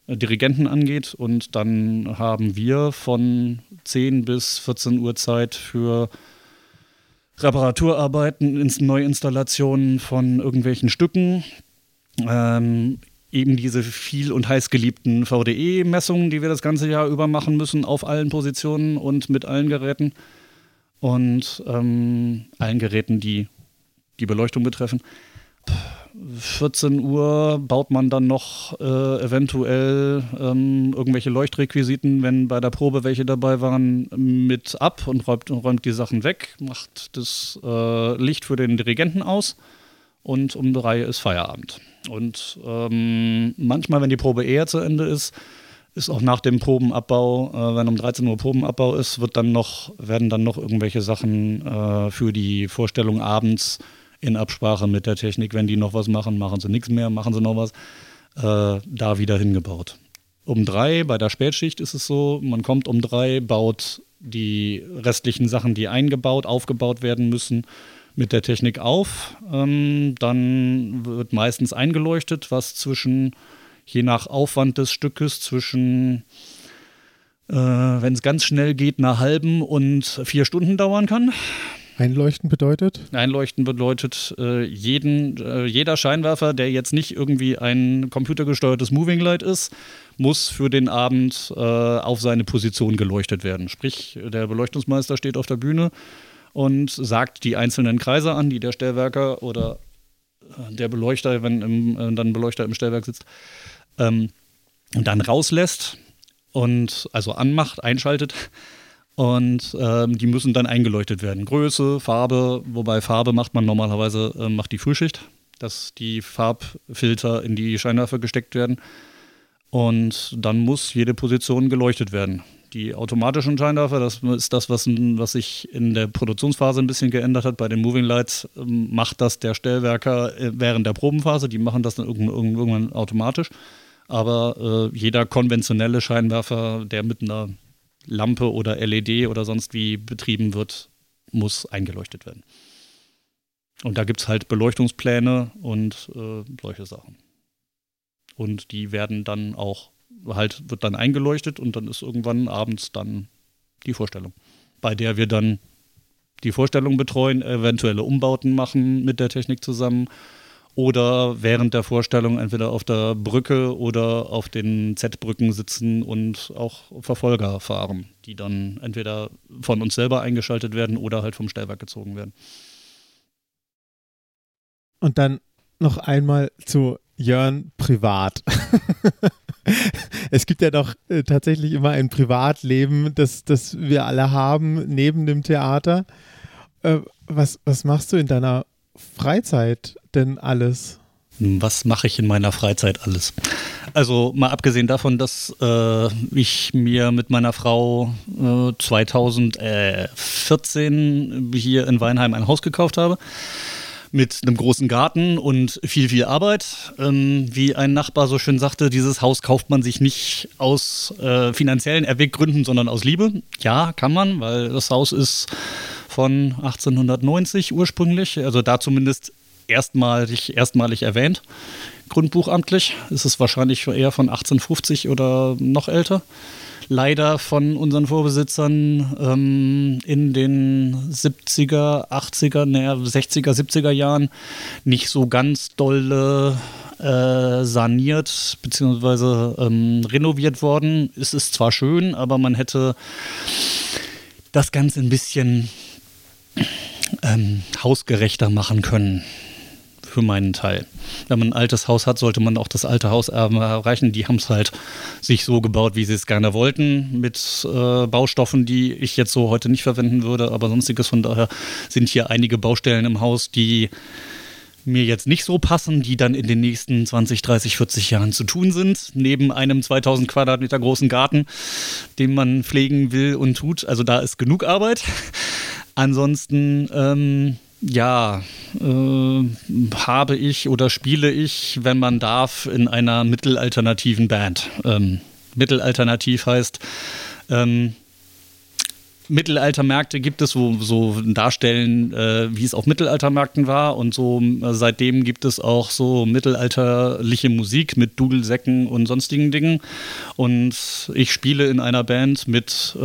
Dirigenten angeht. Und dann haben wir von 10 bis 14 Uhr Zeit für Reparaturarbeiten, Neuinstallationen von irgendwelchen Stücken. Ähm, eben diese viel und heiß geliebten VDE-Messungen, die wir das ganze Jahr über machen müssen, auf allen Positionen und mit allen Geräten. Und ähm, allen Geräten, die die Beleuchtung betreffen. 14 Uhr baut man dann noch äh, eventuell ähm, irgendwelche Leuchtrequisiten, wenn bei der Probe welche dabei waren, mit ab und räumt, räumt die Sachen weg, macht das äh, Licht für den Dirigenten aus und um drei ist Feierabend. Und ähm, manchmal, wenn die Probe eher zu Ende ist, ist auch nach dem Probenabbau, äh, wenn um 13 Uhr Probenabbau ist, wird dann noch, werden dann noch irgendwelche Sachen äh, für die Vorstellung abends in Absprache mit der Technik, wenn die noch was machen, machen sie nichts mehr, machen sie noch was, äh, da wieder hingebaut. Um drei, bei der Spätschicht ist es so, man kommt um drei, baut die restlichen Sachen, die eingebaut, aufgebaut werden müssen, mit der Technik auf. Ähm, dann wird meistens eingeleuchtet, was zwischen, je nach Aufwand des Stückes, zwischen, äh, wenn es ganz schnell geht, einer halben und vier Stunden dauern kann. Einleuchten bedeutet? Einleuchten bedeutet, äh, jeden, äh, jeder Scheinwerfer, der jetzt nicht irgendwie ein computergesteuertes Moving Light ist, muss für den Abend äh, auf seine Position geleuchtet werden. Sprich, der Beleuchtungsmeister steht auf der Bühne und sagt die einzelnen Kreise an, die der Stellwerker oder äh, der Beleuchter, wenn im, äh, dann ein Beleuchter im Stellwerk sitzt, ähm, dann rauslässt und also anmacht, einschaltet und ähm, die müssen dann eingeleuchtet werden. Größe, Farbe, wobei Farbe macht man normalerweise, äh, macht die Frühschicht, dass die Farbfilter in die Scheinwerfer gesteckt werden. Und dann muss jede Position geleuchtet werden. Die automatischen Scheinwerfer, das ist das, was, was sich in der Produktionsphase ein bisschen geändert hat. Bei den Moving Lights ähm, macht das der Stellwerker äh, während der Probenphase. Die machen das dann irgendwann, automatisch. Aber äh, jeder konventionelle Scheinwerfer, der mit einer Lampe oder LED oder sonst wie betrieben wird, muss eingeleuchtet werden. Und da gibt es halt Beleuchtungspläne und äh, solche Sachen. Und die werden dann auch, halt, wird dann eingeleuchtet und dann ist irgendwann abends dann die Vorstellung, bei der wir dann die Vorstellung betreuen, eventuelle Umbauten machen mit der Technik zusammen oder während der Vorstellung entweder auf der Brücke oder auf den Z-Brücken sitzen und auch Verfolger fahren, die dann entweder von uns selber eingeschaltet werden oder halt vom Stellwerk gezogen werden. Und dann noch einmal zu Jörn privat. es gibt ja doch äh, tatsächlich immer ein Privatleben, das, das wir alle haben neben dem Theater. Äh, was, was machst du in deiner Freizeit denn alles? Was mache ich in meiner Freizeit alles? Also mal abgesehen davon, dass äh, ich mir mit meiner Frau äh, 2014 hier in Weinheim ein Haus gekauft habe mit einem großen Garten und viel, viel Arbeit. Ähm, wie ein Nachbar so schön sagte, dieses Haus kauft man sich nicht aus äh, finanziellen Erweggründen, sondern aus Liebe. Ja, kann man, weil das Haus ist von 1890 ursprünglich, also da zumindest erstmalig, erstmalig erwähnt. Grundbuchamtlich ist es wahrscheinlich eher von 1850 oder noch älter. Leider von unseren Vorbesitzern ähm, in den 70er, 80er, naja, 60er, 70er Jahren nicht so ganz dolle äh, saniert bzw. Ähm, renoviert worden. Es ist zwar schön, aber man hätte das Ganze ein bisschen ähm, hausgerechter machen können. Für meinen Teil. Wenn man ein altes Haus hat, sollte man auch das alte Haus erreichen. Die haben es halt sich so gebaut, wie sie es gerne wollten, mit äh, Baustoffen, die ich jetzt so heute nicht verwenden würde, aber sonstiges. Von daher sind hier einige Baustellen im Haus, die mir jetzt nicht so passen, die dann in den nächsten 20, 30, 40 Jahren zu tun sind, neben einem 2000 Quadratmeter großen Garten, den man pflegen will und tut. Also da ist genug Arbeit. Ansonsten, ähm, ja, äh, habe ich oder spiele ich, wenn man darf, in einer mittelalternativen Band. Ähm, mittelalternativ heißt, ähm, Mittelaltermärkte gibt es, wo so darstellen, äh, wie es auf Mittelaltermärkten war. Und so äh, seitdem gibt es auch so mittelalterliche Musik mit Dudelsäcken und sonstigen Dingen. Und ich spiele in einer Band mit äh,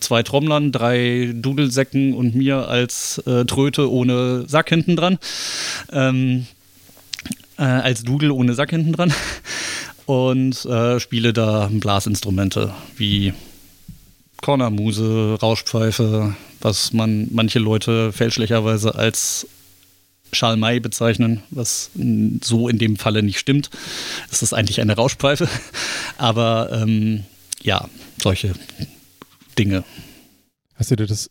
zwei Trommlern, drei Dudelsäcken und mir als äh, Tröte ohne Sack hinten dran. Ähm, äh, als Dudel ohne Sack hinten dran. Und äh, spiele da Blasinstrumente wie Cornermuse, Rauschpfeife, was man manche Leute fälschlicherweise als Schalmei bezeichnen, was so in dem Falle nicht stimmt. Es ist eigentlich eine Rauschpfeife. Aber ähm, ja, solche Dinge. Hast du dir das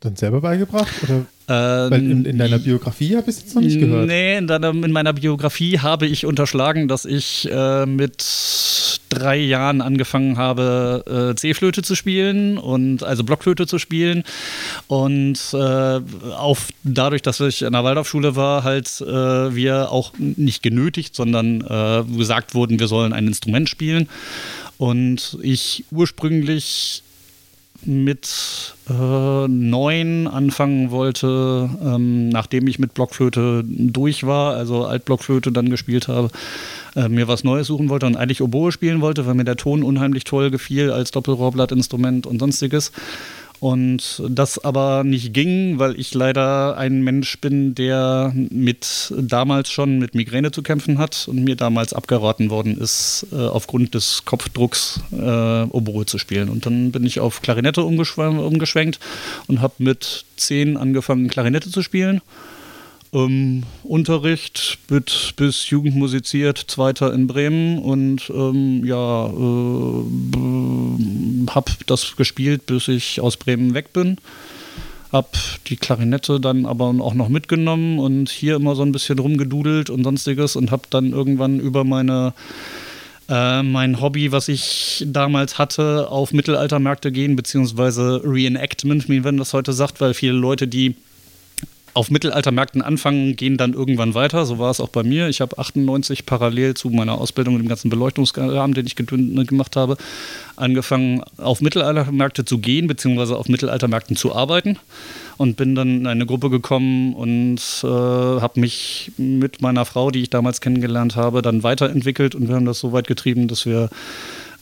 dann selber beigebracht? Oder? Ähm, Weil in, in, deiner Biografie habe ich es jetzt noch nicht gehört. Nee, in, deiner, in, meiner Biografie habe ich unterschlagen, dass ich äh, mit drei Jahren angefangen habe, äh, C-Flöte zu spielen und also Blockflöte zu spielen. Und äh, auf, dadurch, dass ich in der Waldorfschule war, halt äh, wir auch nicht genötigt, sondern äh, gesagt wurden, wir sollen ein Instrument spielen. Und ich ursprünglich mit äh, neun anfangen wollte, ähm, nachdem ich mit Blockflöte durch war, also Altblockflöte dann gespielt habe, äh, mir was Neues suchen wollte und eigentlich Oboe spielen wollte, weil mir der Ton unheimlich toll gefiel als Doppelrohrblattinstrument und sonstiges. Und das aber nicht ging, weil ich leider ein Mensch bin, der mit damals schon mit Migräne zu kämpfen hat und mir damals abgeraten worden ist, äh, aufgrund des Kopfdrucks äh, Oboe zu spielen. Und dann bin ich auf Klarinette umgeschwenkt und habe mit zehn angefangen, Klarinette zu spielen ähm, Unterricht mit, bis Jugend musiziert, zweiter in Bremen und ähm, ja, äh, habe das gespielt, bis ich aus Bremen weg bin. Hab die Klarinette dann aber auch noch mitgenommen und hier immer so ein bisschen rumgedudelt und sonstiges und habe dann irgendwann über meine äh, mein Hobby, was ich damals hatte, auf Mittelaltermärkte gehen, beziehungsweise Reenactment, wie man das heute sagt, weil viele Leute, die auf Mittelaltermärkten anfangen, gehen dann irgendwann weiter. So war es auch bei mir. Ich habe 98 parallel zu meiner Ausbildung und dem ganzen Beleuchtungsrahmen, den ich gemacht habe, angefangen, auf Mittelaltermärkte zu gehen, beziehungsweise auf Mittelaltermärkten zu arbeiten. Und bin dann in eine Gruppe gekommen und äh, habe mich mit meiner Frau, die ich damals kennengelernt habe, dann weiterentwickelt. Und wir haben das so weit getrieben, dass wir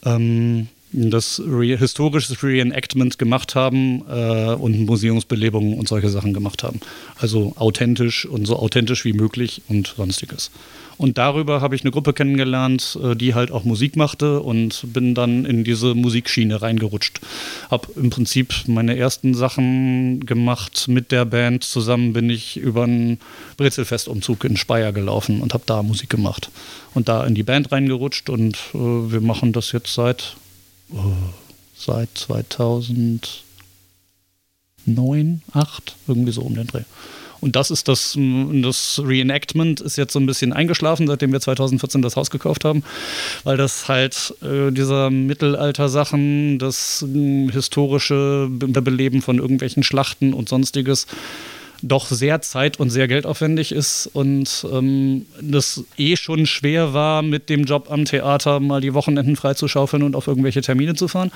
ähm, das re historisches Reenactment gemacht haben äh, und Museumsbelebungen und solche Sachen gemacht haben. Also authentisch und so authentisch wie möglich und sonstiges. Und darüber habe ich eine Gruppe kennengelernt, äh, die halt auch Musik machte und bin dann in diese Musikschiene reingerutscht. Habe im Prinzip meine ersten Sachen gemacht mit der Band. Zusammen bin ich über einen Brezelfestumzug in Speyer gelaufen und habe da Musik gemacht. Und da in die Band reingerutscht und äh, wir machen das jetzt seit, seit 2009, 2008, irgendwie so um den Dreh. Und das ist das, das Reenactment ist jetzt so ein bisschen eingeschlafen, seitdem wir 2014 das Haus gekauft haben, weil das halt äh, dieser Mittelalter-Sachen, das äh, historische Beleben von irgendwelchen Schlachten und sonstiges doch sehr zeit- und sehr geldaufwendig ist und ähm, das eh schon schwer war, mit dem Job am Theater mal die Wochenenden freizuschaufeln und auf irgendwelche Termine zu fahren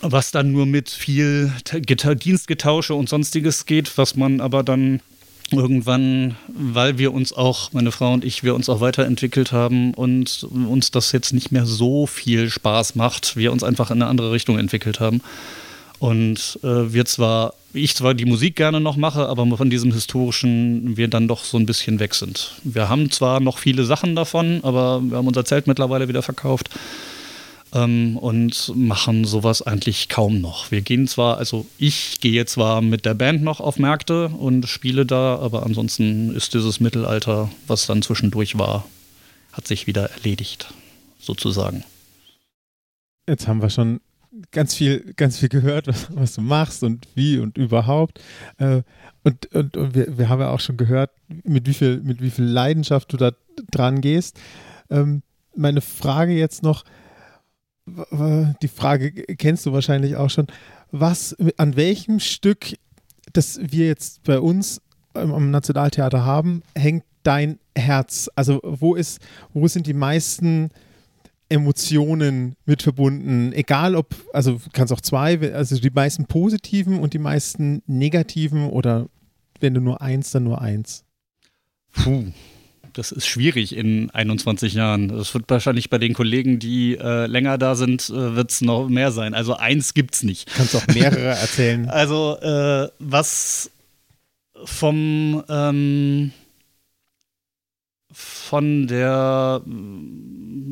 was dann nur mit viel Dienstgetausche und sonstiges geht, was man aber dann irgendwann, weil wir uns auch, meine Frau und ich, wir uns auch weiterentwickelt haben und uns das jetzt nicht mehr so viel Spaß macht, wir uns einfach in eine andere Richtung entwickelt haben. Und äh, wir zwar, ich zwar die Musik gerne noch mache, aber von diesem historischen wir dann doch so ein bisschen weg sind. Wir haben zwar noch viele Sachen davon, aber wir haben unser Zelt mittlerweile wieder verkauft ähm, und machen sowas eigentlich kaum noch. Wir gehen zwar, also ich gehe zwar mit der Band noch auf Märkte und spiele da, aber ansonsten ist dieses Mittelalter, was dann zwischendurch war, hat sich wieder erledigt, sozusagen. Jetzt haben wir schon ganz viel, ganz viel gehört, was, was du machst und wie und überhaupt. Äh, und, und, und wir, wir, haben ja auch schon gehört, mit wie viel, mit wie viel Leidenschaft du da dran gehst. Ähm, meine Frage jetzt noch, die Frage kennst du wahrscheinlich auch schon. Was, an welchem Stück, das wir jetzt bei uns am Nationaltheater haben, hängt dein Herz? Also wo ist, wo sind die meisten Emotionen mit verbunden? Egal ob, also kannst auch zwei, also die meisten positiven und die meisten negativen oder wenn du nur eins, dann nur eins. Puh das ist schwierig in 21 Jahren. Das wird wahrscheinlich bei den Kollegen, die äh, länger da sind, äh, wird es noch mehr sein. Also eins gibt es nicht. Kannst auch mehrere erzählen. Also äh, was vom ähm, von der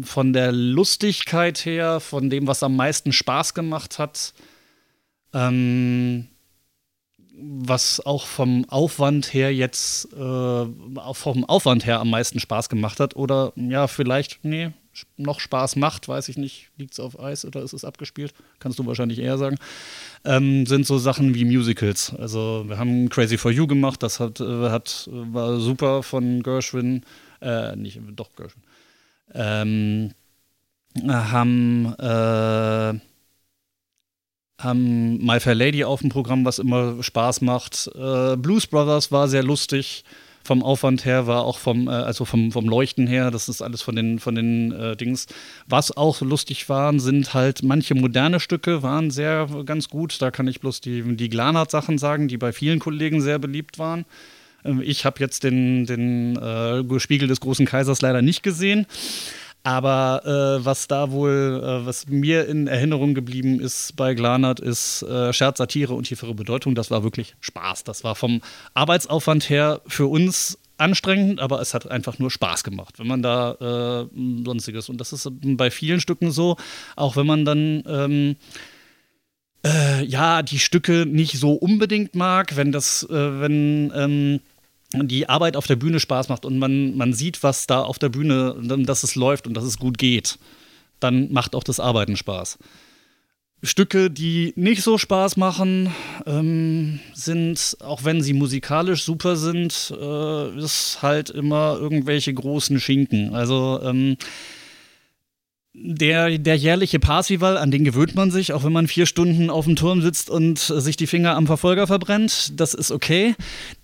von der Lustigkeit her, von dem, was am meisten Spaß gemacht hat, ähm, was auch vom Aufwand her jetzt, äh, vom Aufwand her am meisten Spaß gemacht hat oder ja, vielleicht, nee, noch Spaß macht, weiß ich nicht, liegt es auf Eis oder ist es abgespielt, kannst du wahrscheinlich eher sagen, ähm, sind so Sachen wie Musicals. Also wir haben Crazy for You gemacht, das hat, äh, hat war super von Gershwin, äh, nicht, doch Gershwin. Ähm, haben äh, haben My Fair Lady auf dem Programm, was immer Spaß macht. Äh, Blues Brothers war sehr lustig. Vom Aufwand her war auch vom, äh, also vom, vom Leuchten her, das ist alles von den, von den äh, Dings. Was auch lustig waren, sind halt manche moderne Stücke, waren sehr ganz gut. Da kann ich bloß die, die Glanert-Sachen sagen, die bei vielen Kollegen sehr beliebt waren. Ähm, ich habe jetzt den, den äh, Spiegel des großen Kaisers leider nicht gesehen. Aber äh, was da wohl, äh, was mir in Erinnerung geblieben ist bei Glanert, ist äh, Scherz, Satire und tiefere Bedeutung. Das war wirklich Spaß. Das war vom Arbeitsaufwand her für uns anstrengend, aber es hat einfach nur Spaß gemacht, wenn man da äh, sonstiges. Und das ist bei vielen Stücken so, auch wenn man dann. Ähm, äh, ja, die Stücke nicht so unbedingt mag, wenn das, äh, wenn ähm, die Arbeit auf der Bühne Spaß macht und man, man sieht, was da auf der Bühne, dass es läuft und dass es gut geht, dann macht auch das Arbeiten Spaß. Stücke, die nicht so Spaß machen, ähm, sind, auch wenn sie musikalisch super sind, äh, ist halt immer irgendwelche großen Schinken. Also ähm, der, der jährliche Parsival, an den gewöhnt man sich, auch wenn man vier Stunden auf dem Turm sitzt und sich die Finger am Verfolger verbrennt. Das ist okay.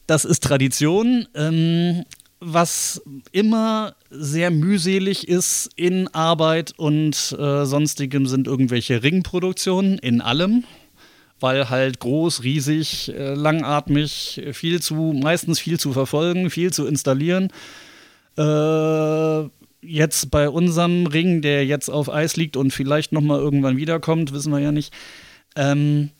Das ist Tradition. Ähm, was immer sehr mühselig ist in Arbeit und äh, sonstigem sind irgendwelche Ringproduktionen in allem, weil halt groß, riesig, äh, langatmig, viel zu, meistens viel zu verfolgen, viel zu installieren. Äh, jetzt bei unserem Ring, der jetzt auf Eis liegt und vielleicht noch mal irgendwann wiederkommt, wissen wir ja nicht. Ähm,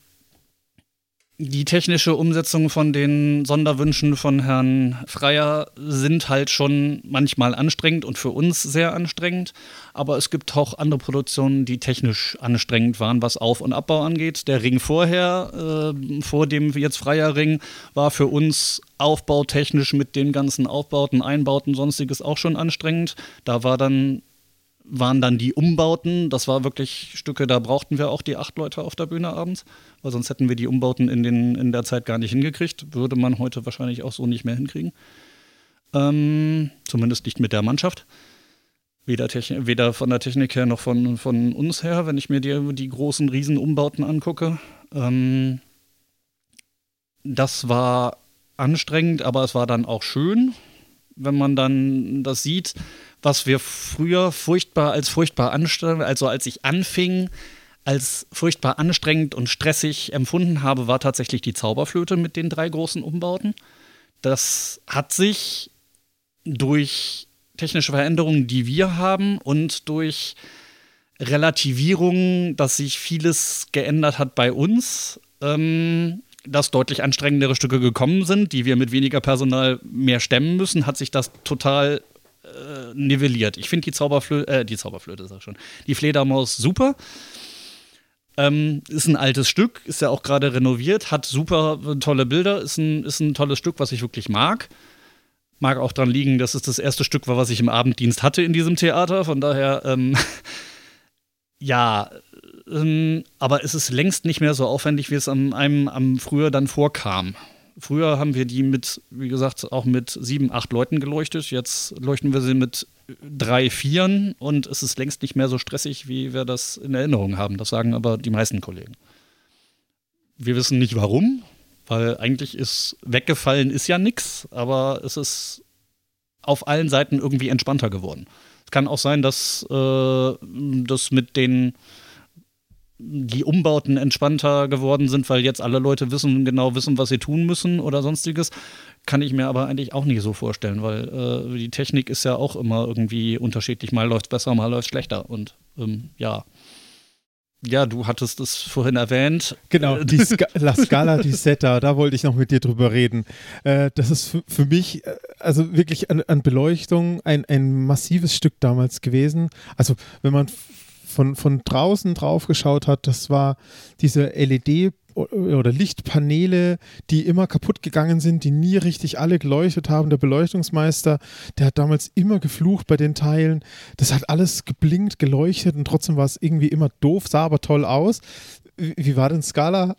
die technische Umsetzung von den Sonderwünschen von Herrn Freier sind halt schon manchmal anstrengend und für uns sehr anstrengend. Aber es gibt auch andere Produktionen, die technisch anstrengend waren, was Auf- und Abbau angeht. Der Ring vorher, äh, vor dem jetzt Freier Ring, war für uns aufbautechnisch mit den ganzen Aufbauten, Einbauten, sonstiges auch schon anstrengend. Da war dann waren dann die Umbauten. Das war wirklich Stücke, da brauchten wir auch die acht Leute auf der Bühne abends, weil sonst hätten wir die Umbauten in, den, in der Zeit gar nicht hingekriegt. Würde man heute wahrscheinlich auch so nicht mehr hinkriegen. Ähm, zumindest nicht mit der Mannschaft. Weder, weder, von der Technik her noch von, von uns her, wenn ich mir die, die großen Riesenumbauten angucke. Ähm, das war anstrengend, aber es war dann auch schön, wenn man dann das sieht was wir früher furchtbar als furchtbar anstrengend, also als ich anfing, als furchtbar anstrengend und stressig empfunden habe, war tatsächlich die Zauberflöte mit den drei großen Umbauten. Das hat sich durch technische Veränderungen, die wir haben und durch Relativierung, dass sich vieles geändert hat bei uns, ähm, dass deutlich anstrengendere Stücke gekommen sind, die wir mit weniger Personal mehr stemmen müssen, hat sich das total äh, nivelliert. Ich finde die Zauberflöte, äh, die Zauberflöte sag schon, die Fledermaus super. Ähm, ist ein altes Stück, ist ja auch gerade renoviert, hat super tolle Bilder, ist ein, ist ein tolles Stück, was ich wirklich mag. Mag auch daran liegen, dass es das erste Stück war, was ich im Abenddienst hatte in diesem Theater. Von daher, ähm, ja, ähm, aber es ist längst nicht mehr so aufwendig, wie es am, einem am früher dann vorkam. Früher haben wir die mit, wie gesagt, auch mit sieben, acht Leuten geleuchtet. Jetzt leuchten wir sie mit drei, vieren und es ist längst nicht mehr so stressig, wie wir das in Erinnerung haben. Das sagen aber die meisten Kollegen. Wir wissen nicht warum, weil eigentlich ist weggefallen ist ja nichts, aber es ist auf allen Seiten irgendwie entspannter geworden. Es kann auch sein, dass äh, das mit den die Umbauten entspannter geworden sind, weil jetzt alle Leute wissen, genau wissen, was sie tun müssen oder sonstiges. Kann ich mir aber eigentlich auch nicht so vorstellen, weil äh, die Technik ist ja auch immer irgendwie unterschiedlich. Mal läuft es besser, mal läuft es schlechter. Und ähm, ja. Ja, du hattest es vorhin erwähnt. Genau, die Ska La Scala di Setta, da wollte ich noch mit dir drüber reden. Äh, das ist für mich, äh, also wirklich an, an Beleuchtung ein, ein massives Stück damals gewesen. Also wenn man von, von draußen drauf geschaut hat, das war diese LED- oder Lichtpaneele, die immer kaputt gegangen sind, die nie richtig alle geleuchtet haben. Der Beleuchtungsmeister, der hat damals immer geflucht bei den Teilen. Das hat alles geblinkt, geleuchtet und trotzdem war es irgendwie immer doof, sah aber toll aus. Wie war denn Scala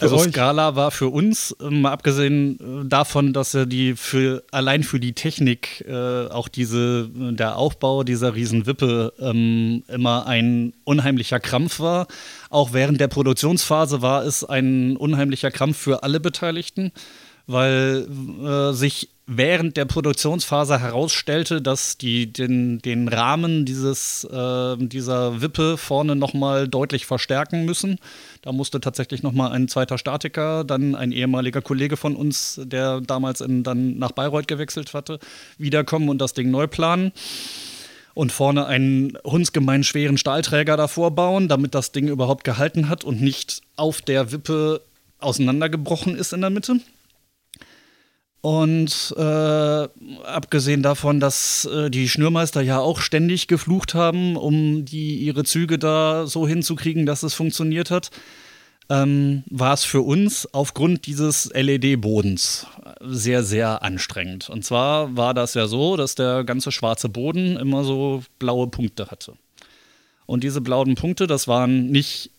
also euch? Scala war für uns, ähm, mal abgesehen äh, davon, dass er die für allein für die Technik äh, auch diese der Aufbau dieser Riesenwippe ähm, immer ein unheimlicher Krampf war. Auch während der Produktionsphase war es ein unheimlicher Krampf für alle Beteiligten, weil äh, sich während der Produktionsphase herausstellte, dass die den, den Rahmen dieses, äh, dieser Wippe vorne nochmal deutlich verstärken müssen. Da musste tatsächlich nochmal ein zweiter Statiker, dann ein ehemaliger Kollege von uns, der damals in, dann nach Bayreuth gewechselt hatte, wiederkommen und das Ding neu planen. Und vorne einen hundsgemein schweren Stahlträger davor bauen, damit das Ding überhaupt gehalten hat und nicht auf der Wippe auseinandergebrochen ist in der Mitte. Und äh, abgesehen davon, dass äh, die Schnürmeister ja auch ständig geflucht haben, um die, ihre Züge da so hinzukriegen, dass es funktioniert hat, ähm, war es für uns aufgrund dieses LED-Bodens sehr, sehr anstrengend. Und zwar war das ja so, dass der ganze schwarze Boden immer so blaue Punkte hatte. Und diese blauen Punkte, das waren nicht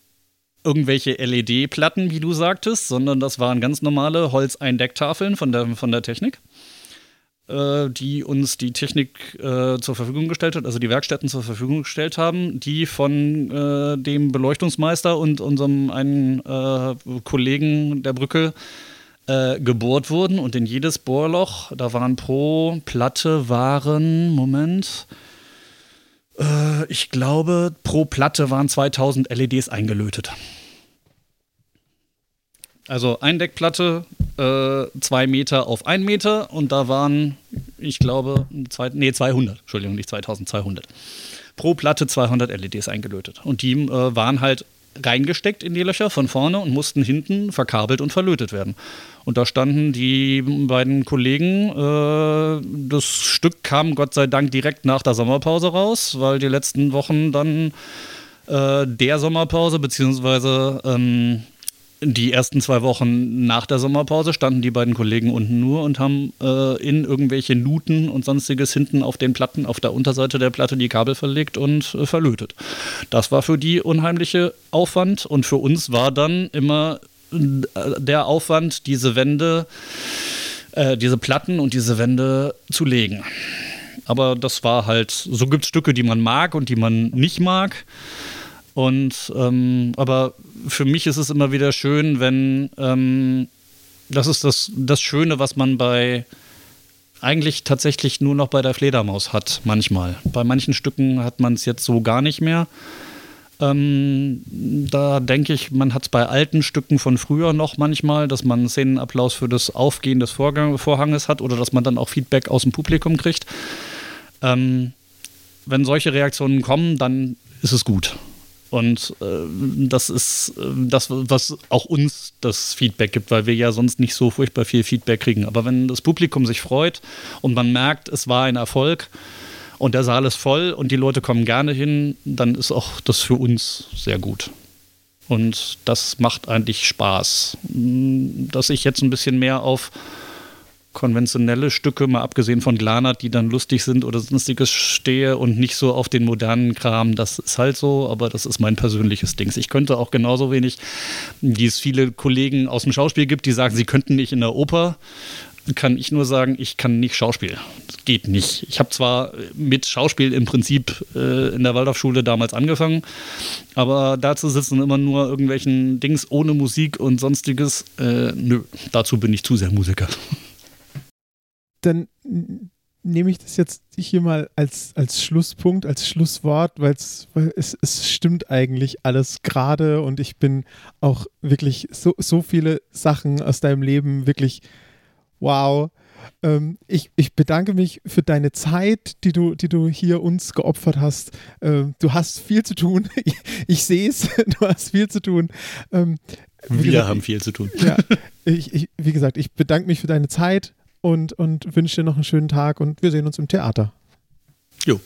irgendwelche LED-Platten, wie du sagtest, sondern das waren ganz normale Holzeindecktafeln von der, von der Technik, äh, die uns die Technik äh, zur Verfügung gestellt hat, also die Werkstätten zur Verfügung gestellt haben, die von äh, dem Beleuchtungsmeister und unserem einen äh, Kollegen der Brücke äh, gebohrt wurden. Und in jedes Bohrloch, da waren pro Platte waren, Moment, äh, ich glaube, pro Platte waren 2000 LEDs eingelötet. Also Eindeckplatte, äh, zwei Meter auf ein Meter und da waren ich glaube, zwei, nee, 200, Entschuldigung, nicht 2200. Pro Platte 200 LEDs eingelötet. Und die äh, waren halt reingesteckt in die Löcher von vorne und mussten hinten verkabelt und verlötet werden. Und da standen die beiden Kollegen. Äh, das Stück kam Gott sei Dank direkt nach der Sommerpause raus, weil die letzten Wochen dann äh, der Sommerpause, ähm, die ersten zwei Wochen nach der Sommerpause standen die beiden Kollegen unten nur und haben äh, in irgendwelche Nuten und sonstiges hinten auf den Platten, auf der Unterseite der Platte die Kabel verlegt und äh, verlötet. Das war für die unheimliche Aufwand und für uns war dann immer äh, der Aufwand, diese Wände, äh, diese Platten und diese Wände zu legen. Aber das war halt, so gibt es Stücke, die man mag und die man nicht mag. Und ähm, aber für mich ist es immer wieder schön, wenn ähm, das ist das, das Schöne, was man bei eigentlich tatsächlich nur noch bei der Fledermaus hat, manchmal. Bei manchen Stücken hat man es jetzt so gar nicht mehr. Ähm, da denke ich, man hat es bei alten Stücken von früher noch manchmal, dass man Szenenapplaus für das Aufgehen des Vorgang Vorhanges hat oder dass man dann auch Feedback aus dem Publikum kriegt. Ähm, wenn solche Reaktionen kommen, dann ist es gut. Und äh, das ist äh, das, was auch uns das Feedback gibt, weil wir ja sonst nicht so furchtbar viel Feedback kriegen. Aber wenn das Publikum sich freut und man merkt, es war ein Erfolg und der Saal ist voll und die Leute kommen gerne hin, dann ist auch das für uns sehr gut. Und das macht eigentlich Spaß. Dass ich jetzt ein bisschen mehr auf konventionelle Stücke, mal abgesehen von Glanert, die dann lustig sind oder sonstiges stehe und nicht so auf den modernen Kram. Das ist halt so, aber das ist mein persönliches Ding. Ich könnte auch genauso wenig, wie es viele Kollegen aus dem Schauspiel gibt, die sagen, sie könnten nicht in der Oper kann ich nur sagen, ich kann nicht Schauspiel. Das geht nicht. Ich habe zwar mit Schauspiel im Prinzip äh, in der Waldorfschule damals angefangen, aber dazu sitzen immer nur irgendwelchen Dings ohne Musik und sonstiges. Äh, nö, dazu bin ich zu sehr Musiker dann nehme ich das jetzt hier mal als, als Schlusspunkt, als Schlusswort, weil es, es stimmt eigentlich alles gerade und ich bin auch wirklich so, so viele Sachen aus deinem Leben wirklich wow. Ähm, ich, ich bedanke mich für deine Zeit, die du, die du hier uns geopfert hast. Ähm, du hast viel zu tun. Ich, ich sehe es, du hast viel zu tun. Ähm, Wir gesagt, haben viel zu tun. Ja, ich, ich, wie gesagt, ich bedanke mich für deine Zeit und, und wünsche dir noch einen schönen Tag und wir sehen uns im Theater. Jo,